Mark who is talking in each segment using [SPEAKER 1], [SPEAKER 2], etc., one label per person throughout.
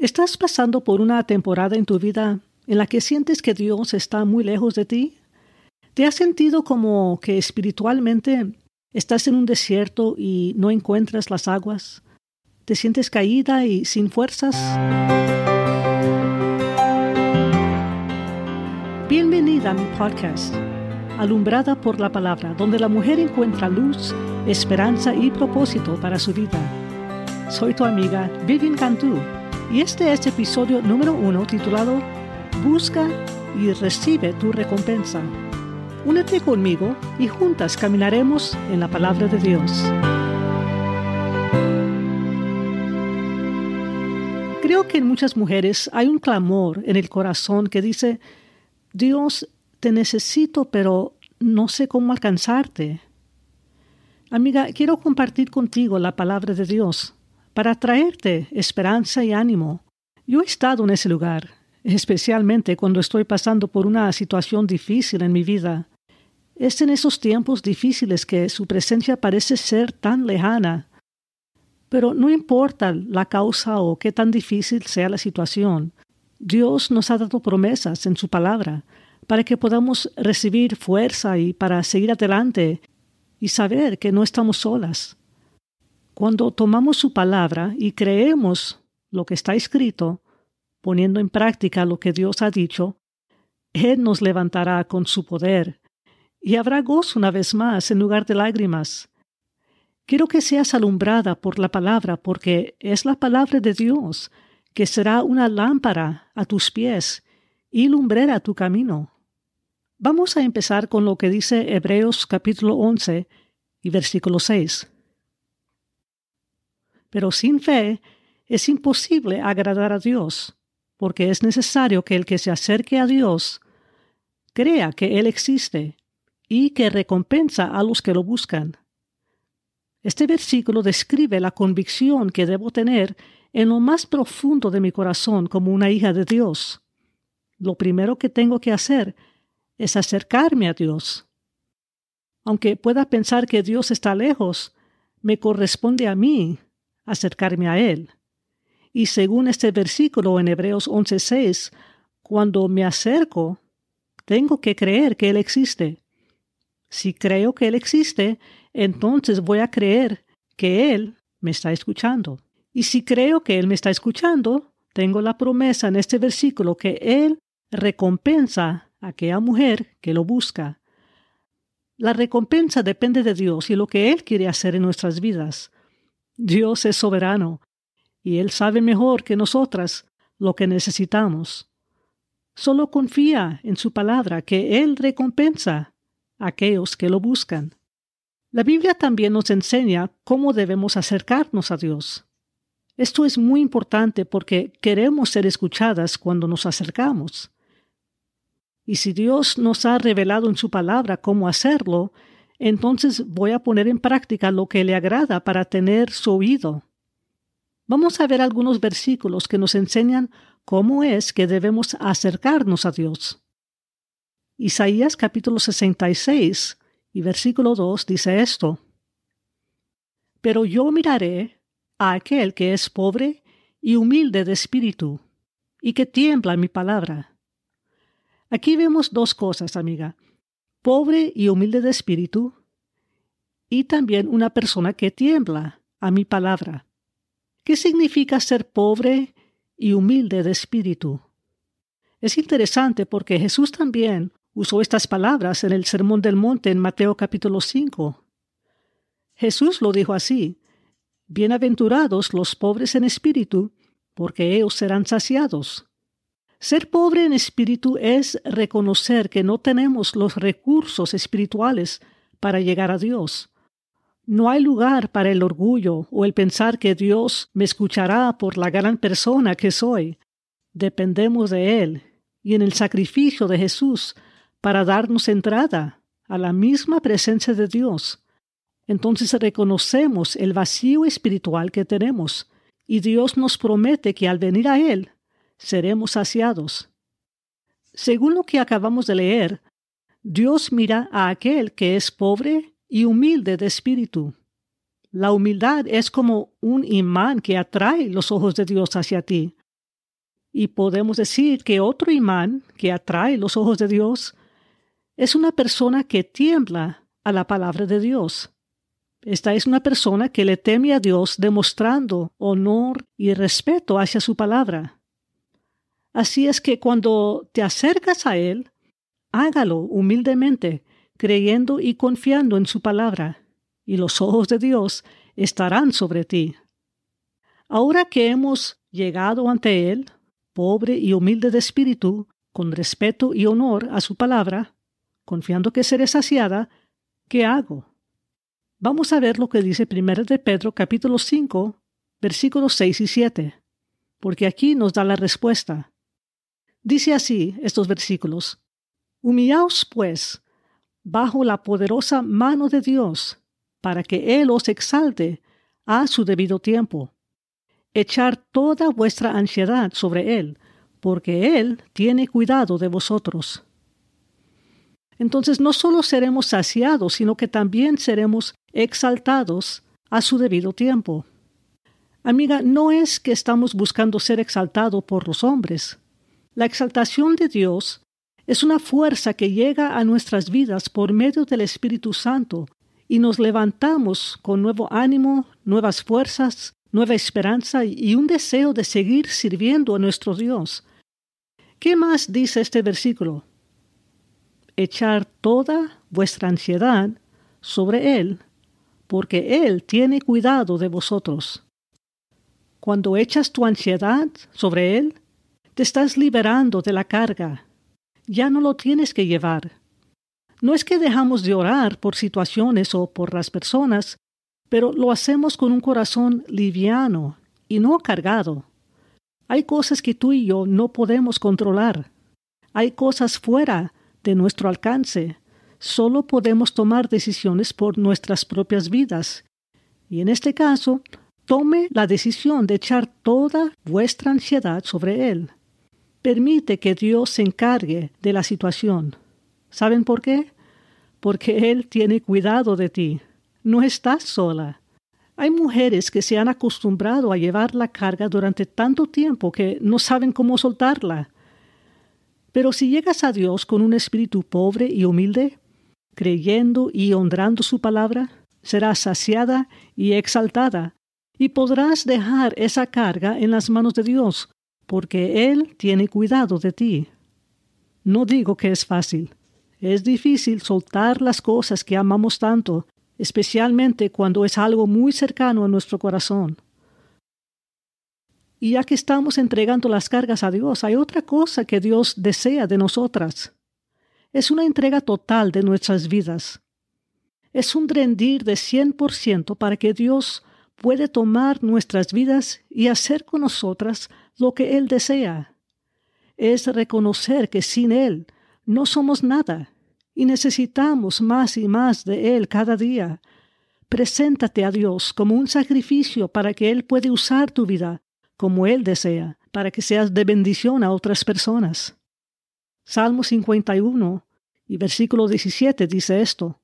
[SPEAKER 1] ¿Estás pasando por una temporada en tu vida en la que sientes que Dios está muy lejos de ti? ¿Te has sentido como que espiritualmente estás en un desierto y no encuentras las aguas? ¿Te sientes caída y sin fuerzas? Bienvenida a mi podcast, Alumbrada por la Palabra, donde la mujer encuentra luz, esperanza y propósito para su vida. Soy tu amiga Vivian Cantú y este es episodio número uno titulado Busca y recibe tu recompensa. Únete conmigo y juntas caminaremos en la palabra de Dios. Creo que en muchas mujeres hay un clamor en el corazón que dice, Dios, te necesito, pero no sé cómo alcanzarte. Amiga, quiero compartir contigo la palabra de Dios para traerte esperanza y ánimo. Yo he estado en ese lugar, especialmente cuando estoy pasando por una situación difícil en mi vida. Es en esos tiempos difíciles que su presencia parece ser tan lejana. Pero no importa la causa o qué tan difícil sea la situación, Dios nos ha dado promesas en su palabra para que podamos recibir fuerza y para seguir adelante y saber que no estamos solas. Cuando tomamos su palabra y creemos lo que está escrito, poniendo en práctica lo que Dios ha dicho, Él nos levantará con su poder y habrá gozo una vez más en lugar de lágrimas. Quiero que seas alumbrada por la palabra, porque es la palabra de Dios que será una lámpara a tus pies y lumbrera tu camino. Vamos a empezar con lo que dice Hebreos capítulo 11 y versículo 6 pero sin fe es imposible agradar a Dios, porque es necesario que el que se acerque a Dios crea que Él existe y que recompensa a los que lo buscan. Este versículo describe la convicción que debo tener en lo más profundo de mi corazón como una hija de Dios. Lo primero que tengo que hacer es acercarme a Dios. Aunque pueda pensar que Dios está lejos, me corresponde a mí acercarme a Él. Y según este versículo en Hebreos 11:6, cuando me acerco, tengo que creer que Él existe. Si creo que Él existe, entonces voy a creer que Él me está escuchando. Y si creo que Él me está escuchando, tengo la promesa en este versículo que Él recompensa a aquella mujer que lo busca. La recompensa depende de Dios y lo que Él quiere hacer en nuestras vidas. Dios es soberano y Él sabe mejor que nosotras lo que necesitamos. Solo confía en su palabra que Él recompensa a aquellos que lo buscan. La Biblia también nos enseña cómo debemos acercarnos a Dios. Esto es muy importante porque queremos ser escuchadas cuando nos acercamos. Y si Dios nos ha revelado en su palabra cómo hacerlo, entonces voy a poner en práctica lo que le agrada para tener su oído. Vamos a ver algunos versículos que nos enseñan cómo es que debemos acercarnos a Dios. Isaías capítulo 66 y versículo 2 dice esto. Pero yo miraré a aquel que es pobre y humilde de espíritu, y que tiembla mi palabra. Aquí vemos dos cosas, amiga pobre y humilde de espíritu, y también una persona que tiembla a mi palabra. ¿Qué significa ser pobre y humilde de espíritu? Es interesante porque Jesús también usó estas palabras en el Sermón del Monte en Mateo capítulo 5. Jesús lo dijo así, Bienaventurados los pobres en espíritu, porque ellos serán saciados. Ser pobre en espíritu es reconocer que no tenemos los recursos espirituales para llegar a Dios. No hay lugar para el orgullo o el pensar que Dios me escuchará por la gran persona que soy. Dependemos de Él y en el sacrificio de Jesús para darnos entrada a la misma presencia de Dios. Entonces reconocemos el vacío espiritual que tenemos y Dios nos promete que al venir a Él seremos saciados. Según lo que acabamos de leer, Dios mira a aquel que es pobre y humilde de espíritu. La humildad es como un imán que atrae los ojos de Dios hacia ti. Y podemos decir que otro imán que atrae los ojos de Dios es una persona que tiembla a la palabra de Dios. Esta es una persona que le teme a Dios demostrando honor y respeto hacia su palabra. Así es que cuando te acercas a Él, hágalo humildemente, creyendo y confiando en su palabra, y los ojos de Dios estarán sobre ti. Ahora que hemos llegado ante Él, pobre y humilde de espíritu, con respeto y honor a su palabra, confiando que seré saciada, ¿qué hago? Vamos a ver lo que dice 1 de Pedro capítulo 5, versículos 6 y 7, porque aquí nos da la respuesta. Dice así estos versículos, Humillaos pues bajo la poderosa mano de Dios, para que Él os exalte a su debido tiempo. Echar toda vuestra ansiedad sobre Él, porque Él tiene cuidado de vosotros. Entonces no solo seremos saciados, sino que también seremos exaltados a su debido tiempo. Amiga, no es que estamos buscando ser exaltados por los hombres. La exaltación de Dios es una fuerza que llega a nuestras vidas por medio del Espíritu Santo y nos levantamos con nuevo ánimo, nuevas fuerzas, nueva esperanza y un deseo de seguir sirviendo a nuestro Dios. ¿Qué más dice este versículo? Echar toda vuestra ansiedad sobre Él, porque Él tiene cuidado de vosotros. Cuando echas tu ansiedad sobre Él, te estás liberando de la carga. Ya no lo tienes que llevar. No es que dejamos de orar por situaciones o por las personas, pero lo hacemos con un corazón liviano y no cargado. Hay cosas que tú y yo no podemos controlar. Hay cosas fuera de nuestro alcance. Solo podemos tomar decisiones por nuestras propias vidas. Y en este caso, tome la decisión de echar toda vuestra ansiedad sobre Él. Permite que Dios se encargue de la situación. ¿Saben por qué? Porque Él tiene cuidado de ti. No estás sola. Hay mujeres que se han acostumbrado a llevar la carga durante tanto tiempo que no saben cómo soltarla. Pero si llegas a Dios con un espíritu pobre y humilde, creyendo y honrando su palabra, serás saciada y exaltada, y podrás dejar esa carga en las manos de Dios, porque Él tiene cuidado de ti. No digo que es fácil. Es difícil soltar las cosas que amamos tanto, especialmente cuando es algo muy cercano a nuestro corazón. Y ya que estamos entregando las cargas a Dios, hay otra cosa que Dios desea de nosotras. Es una entrega total de nuestras vidas. Es un rendir de 100% para que Dios puede tomar nuestras vidas y hacer con nosotras lo que Él desea. Es reconocer que sin Él no somos nada y necesitamos más y más de Él cada día. Preséntate a Dios como un sacrificio para que Él pueda usar tu vida como Él desea, para que seas de bendición a otras personas. Salmo 51 y versículo 17 dice esto.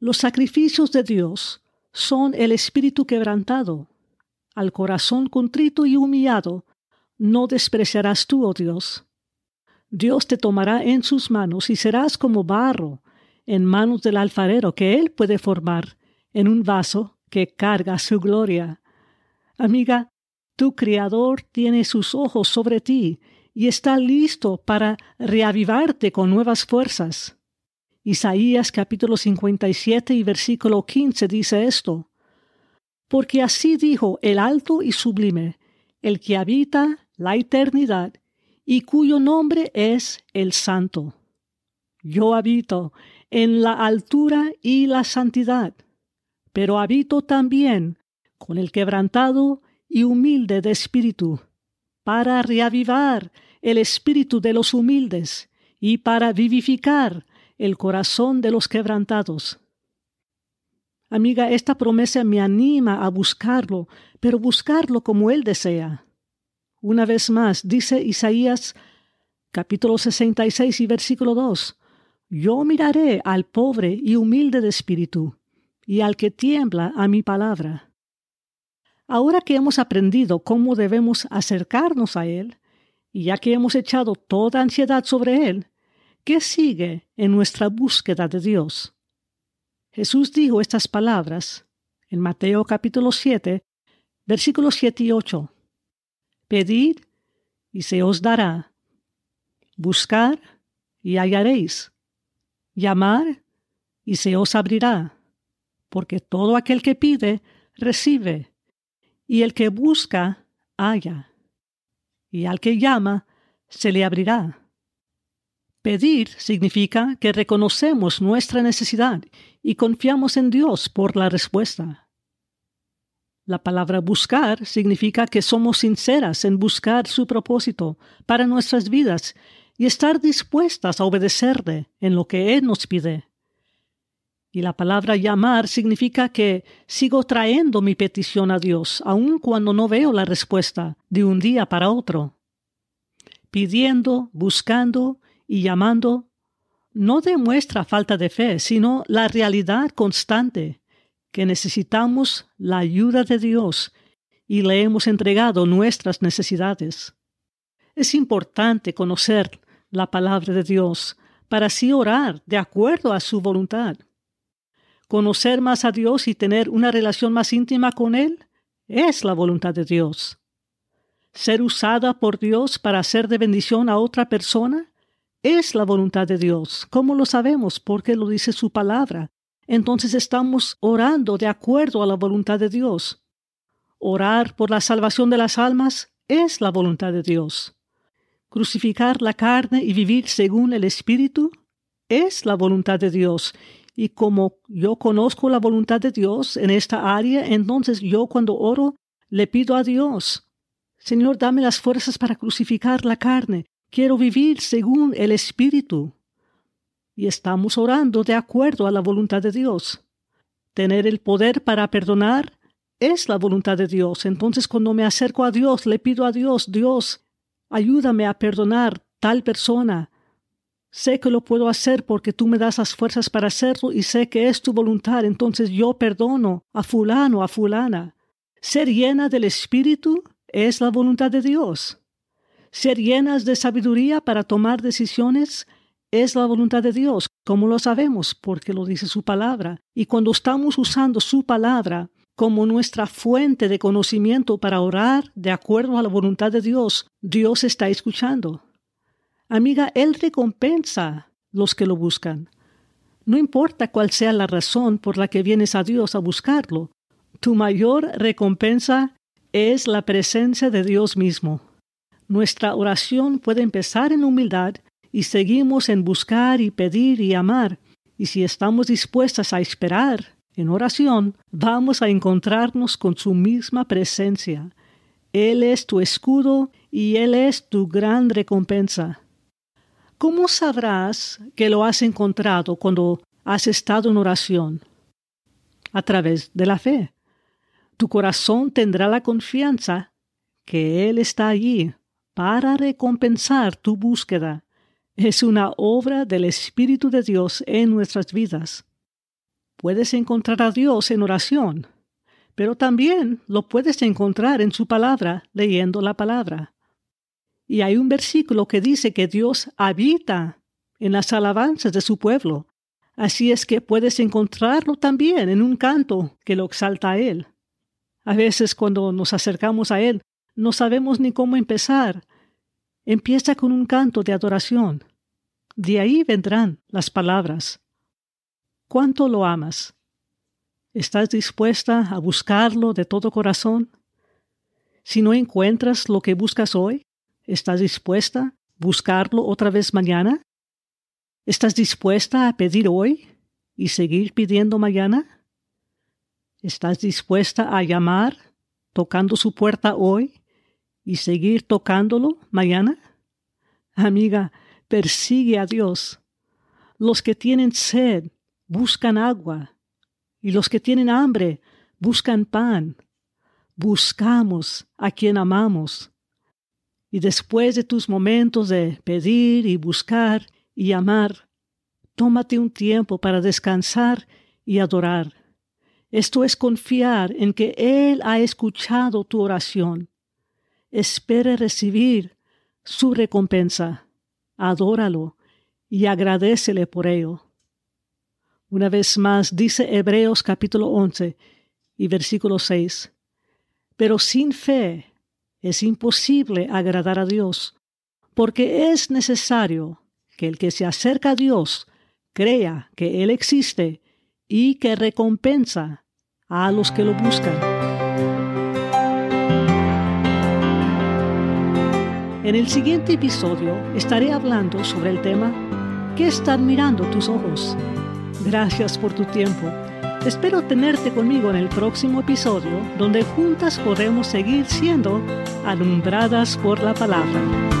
[SPEAKER 1] Los sacrificios de Dios son el espíritu quebrantado. Al corazón contrito y humillado no despreciarás tú, oh Dios. Dios te tomará en sus manos y serás como barro en manos del alfarero que él puede formar en un vaso que carga su gloria. Amiga, tu Criador tiene sus ojos sobre ti y está listo para reavivarte con nuevas fuerzas. Isaías capítulo 57 y versículo 15 dice esto. Porque así dijo el alto y sublime, el que habita la eternidad y cuyo nombre es el Santo. Yo habito en la altura y la santidad, pero habito también con el quebrantado y humilde de espíritu, para reavivar el espíritu de los humildes y para vivificar el corazón de los quebrantados. Amiga, esta promesa me anima a buscarlo, pero buscarlo como Él desea. Una vez más, dice Isaías capítulo 66 y versículo 2, Yo miraré al pobre y humilde de espíritu, y al que tiembla a mi palabra. Ahora que hemos aprendido cómo debemos acercarnos a Él, y ya que hemos echado toda ansiedad sobre Él, ¿qué sigue en nuestra búsqueda de Dios? Jesús dijo estas palabras en Mateo capítulo 7, versículos 7 y 8. Pedid y se os dará. Buscar y hallaréis. Llamar y se os abrirá. Porque todo aquel que pide, recibe. Y el que busca, halla. Y al que llama, se le abrirá. Pedir significa que reconocemos nuestra necesidad y confiamos en Dios por la respuesta. La palabra buscar significa que somos sinceras en buscar su propósito para nuestras vidas y estar dispuestas a obedecerle en lo que Él nos pide. Y la palabra llamar significa que sigo trayendo mi petición a Dios, aun cuando no veo la respuesta de un día para otro. Pidiendo, buscando y llamando no demuestra falta de fe, sino la realidad constante que necesitamos la ayuda de Dios y le hemos entregado nuestras necesidades. Es importante conocer la palabra de Dios para así orar de acuerdo a su voluntad. Conocer más a Dios y tener una relación más íntima con Él es la voluntad de Dios. Ser usada por Dios para hacer de bendición a otra persona es la voluntad de Dios. ¿Cómo lo sabemos? Porque lo dice su palabra. Entonces estamos orando de acuerdo a la voluntad de Dios. Orar por la salvación de las almas es la voluntad de Dios. Crucificar la carne y vivir según el Espíritu es la voluntad de Dios. Y como yo conozco la voluntad de Dios en esta área, entonces yo cuando oro le pido a Dios, Señor, dame las fuerzas para crucificar la carne Quiero vivir según el Espíritu. Y estamos orando de acuerdo a la voluntad de Dios. Tener el poder para perdonar es la voluntad de Dios. Entonces cuando me acerco a Dios, le pido a Dios, Dios, ayúdame a perdonar tal persona. Sé que lo puedo hacer porque tú me das las fuerzas para hacerlo y sé que es tu voluntad. Entonces yo perdono a fulano, a fulana. Ser llena del Espíritu es la voluntad de Dios. Ser llenas de sabiduría para tomar decisiones es la voluntad de Dios. como lo sabemos? Porque lo dice su palabra. Y cuando estamos usando su palabra como nuestra fuente de conocimiento para orar de acuerdo a la voluntad de Dios, Dios está escuchando. Amiga, Él recompensa los que lo buscan. No importa cuál sea la razón por la que vienes a Dios a buscarlo, tu mayor recompensa es la presencia de Dios mismo. Nuestra oración puede empezar en humildad y seguimos en buscar y pedir y amar. Y si estamos dispuestas a esperar en oración, vamos a encontrarnos con su misma presencia. Él es tu escudo y Él es tu gran recompensa. ¿Cómo sabrás que lo has encontrado cuando has estado en oración? A través de la fe. Tu corazón tendrá la confianza que Él está allí para recompensar tu búsqueda. Es una obra del Espíritu de Dios en nuestras vidas. Puedes encontrar a Dios en oración, pero también lo puedes encontrar en su palabra, leyendo la palabra. Y hay un versículo que dice que Dios habita en las alabanzas de su pueblo. Así es que puedes encontrarlo también en un canto que lo exalta a Él. A veces cuando nos acercamos a Él, no sabemos ni cómo empezar, Empieza con un canto de adoración. De ahí vendrán las palabras. ¿Cuánto lo amas? ¿Estás dispuesta a buscarlo de todo corazón? Si no encuentras lo que buscas hoy, ¿estás dispuesta a buscarlo otra vez mañana? ¿Estás dispuesta a pedir hoy y seguir pidiendo mañana? ¿Estás dispuesta a llamar tocando su puerta hoy y seguir tocándolo mañana? Amiga, persigue a Dios. Los que tienen sed buscan agua y los que tienen hambre buscan pan. Buscamos a quien amamos. Y después de tus momentos de pedir y buscar y amar, tómate un tiempo para descansar y adorar. Esto es confiar en que Él ha escuchado tu oración. Espere recibir su recompensa. Adóralo y agradecele por ello. Una vez más dice Hebreos capítulo 11 y versículo 6. Pero sin fe es imposible agradar a Dios, porque es necesario que el que se acerca a Dios crea que Él existe y que recompensa a los que lo buscan. En el siguiente episodio estaré hablando sobre el tema ¿Qué están mirando tus ojos? Gracias por tu tiempo. Espero tenerte conmigo en el próximo episodio donde juntas podremos seguir siendo alumbradas por la palabra.